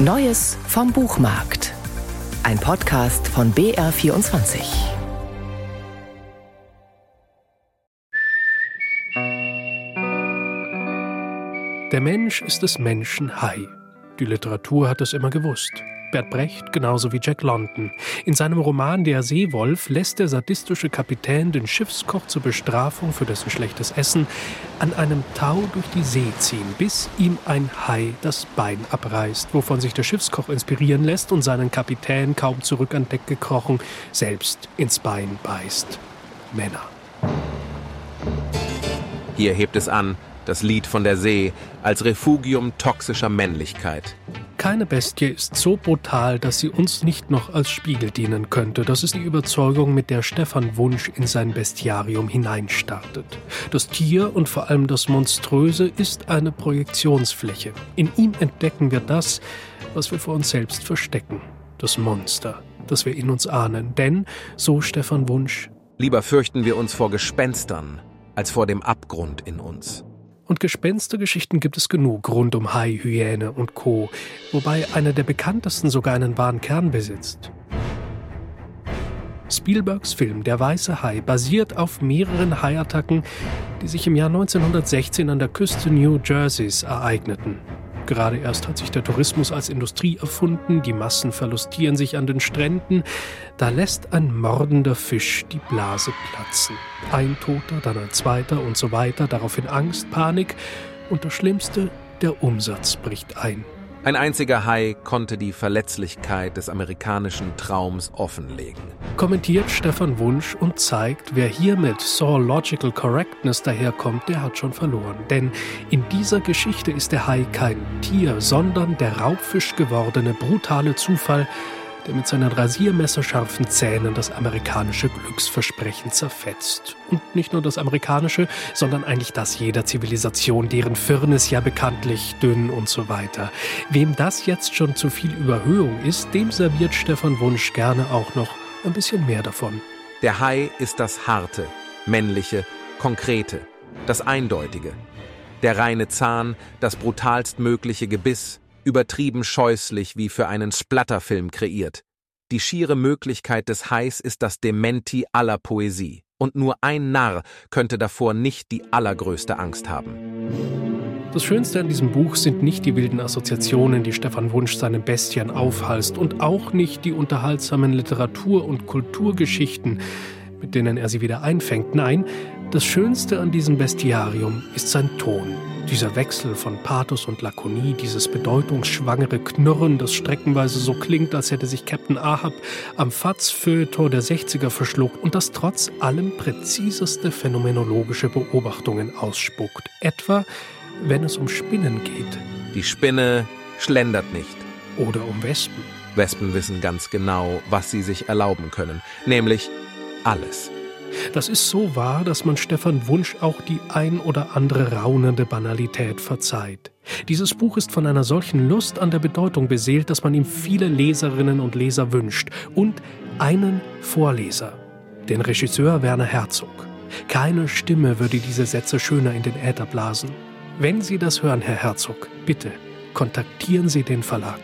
Neues vom Buchmarkt. Ein Podcast von BR24. Der Mensch ist des Menschen Hai. Die Literatur hat es immer gewusst. Bert Brecht genauso wie Jack London. In seinem Roman Der Seewolf lässt der sadistische Kapitän den Schiffskoch zur Bestrafung für dessen schlechtes Essen an einem Tau durch die See ziehen, bis ihm ein Hai das Bein abreißt, wovon sich der Schiffskoch inspirieren lässt und seinen Kapitän kaum zurück an Deck gekrochen selbst ins Bein beißt. Männer. Hier hebt es an, das Lied von der See, als Refugium toxischer Männlichkeit. Keine Bestie ist so brutal, dass sie uns nicht noch als Spiegel dienen könnte. Das ist die Überzeugung, mit der Stefan Wunsch in sein Bestiarium hineinstartet. Das Tier und vor allem das Monströse ist eine Projektionsfläche. In ihm entdecken wir das, was wir vor uns selbst verstecken. Das Monster, das wir in uns ahnen. Denn, so Stefan Wunsch, Lieber fürchten wir uns vor Gespenstern als vor dem Abgrund in uns. Und Gespenstergeschichten gibt es genug rund um Hai, Hyäne und Co., wobei eine der bekanntesten sogar einen wahren Kern besitzt. Spielbergs Film Der weiße Hai basiert auf mehreren Haiattacken, die sich im Jahr 1916 an der Küste New Jerseys ereigneten. Gerade erst hat sich der Tourismus als Industrie erfunden, die Massen verlustieren sich an den Stränden. Da lässt ein mordender Fisch die Blase platzen. Ein Toter, dann ein zweiter und so weiter, daraufhin Angst, Panik und das Schlimmste, der Umsatz bricht ein. Ein einziger Hai konnte die Verletzlichkeit des amerikanischen Traums offenlegen. Kommentiert Stefan Wunsch und zeigt, wer hier mit Zoological Correctness daherkommt, der hat schon verloren. Denn in dieser Geschichte ist der Hai kein Tier, sondern der Raubfisch gewordene brutale Zufall, der mit seinen rasiermesserscharfen Zähnen das amerikanische Glücksversprechen zerfetzt. Und nicht nur das amerikanische, sondern eigentlich das jeder Zivilisation, deren Firnis ja bekanntlich dünn und so weiter. Wem das jetzt schon zu viel Überhöhung ist, dem serviert Stefan Wunsch gerne auch noch ein bisschen mehr davon. Der Hai ist das Harte, Männliche, Konkrete, das Eindeutige. Der reine Zahn, das brutalstmögliche Gebiss, übertrieben scheußlich wie für einen Splatterfilm kreiert. Die schiere Möglichkeit des Hais ist das Dementi aller Poesie. Und nur ein Narr könnte davor nicht die allergrößte Angst haben. Das Schönste an diesem Buch sind nicht die wilden Assoziationen, die Stefan Wunsch seinen Bestien aufhalst, und auch nicht die unterhaltsamen Literatur- und Kulturgeschichten, mit denen er sie wieder einfängt. Nein, das Schönste an diesem Bestiarium ist sein Ton. Dieser Wechsel von Pathos und Lakonie, dieses bedeutungsschwangere Knurren, das streckenweise so klingt, als hätte sich Captain Ahab am Fatz-Feuilleton der 60er verschluckt und das trotz allem präziseste phänomenologische Beobachtungen ausspuckt. Etwa, wenn es um Spinnen geht. Die Spinne schlendert nicht. Oder um Wespen. Wespen wissen ganz genau, was sie sich erlauben können, nämlich alles. Das ist so wahr, dass man Stefan Wunsch auch die ein oder andere raunende Banalität verzeiht. Dieses Buch ist von einer solchen Lust an der Bedeutung beseelt, dass man ihm viele Leserinnen und Leser wünscht und einen Vorleser, den Regisseur Werner Herzog. Keine Stimme würde diese Sätze schöner in den Äther blasen. Wenn Sie das hören, Herr Herzog, bitte kontaktieren Sie den Verlag.